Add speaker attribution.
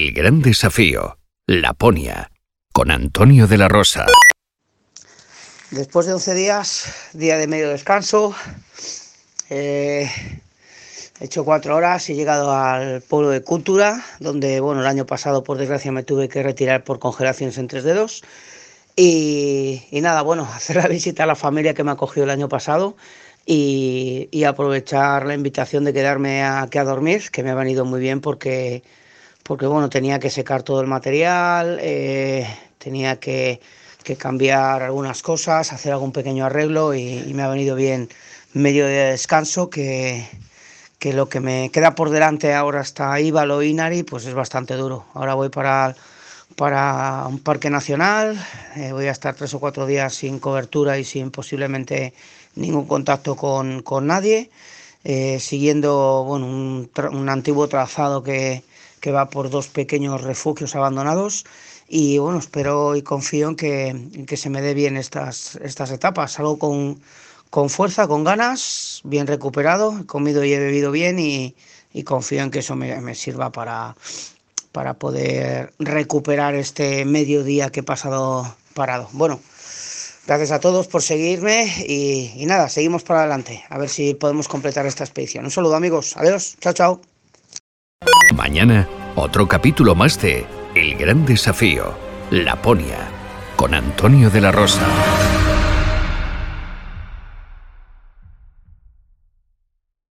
Speaker 1: El gran desafío, Laponia, con Antonio de la Rosa.
Speaker 2: Después de 11 días, día de medio descanso, eh, he hecho cuatro horas y he llegado al pueblo de Cultura, donde bueno, el año pasado por desgracia me tuve que retirar por congelaciones en tres dedos. Y, nada, bueno, hacer la visita a la familia que me acogió el año pasado y, y aprovechar la invitación de quedarme aquí a dormir, que me ha venido muy bien porque, porque bueno, tenía que secar todo el material, eh, tenía que, que, cambiar algunas cosas, hacer algún pequeño arreglo y, y me ha venido bien medio de descanso que que lo que me queda por delante ahora hasta Íbalo y Inari, pues es bastante duro. Ahora voy para, para un parque nacional, eh, voy a estar tres o cuatro días sin cobertura y sin posiblemente ningún contacto con, con nadie, eh, siguiendo bueno, un, un, antiguo trazado que, que va por dos pequeños refugios abandonados y bueno, espero y confío en que, que se me dé bien estas, estas etapas. Salgo con con fuerza, con ganas, bien recuperado, he comido y he bebido bien y, y confío en que eso me, me, sirva para, para poder recuperar este mediodía que he pasado parado. Bueno, gracias a todos por seguirme y, y nada, seguimos para adelante, a ver si podemos completar esta expedición. Un saludo amigos, adiós, chao, chao.
Speaker 1: Mañana, otro capítulo más de El Gran Desafío, Laponia, con Antonio de la Rosa.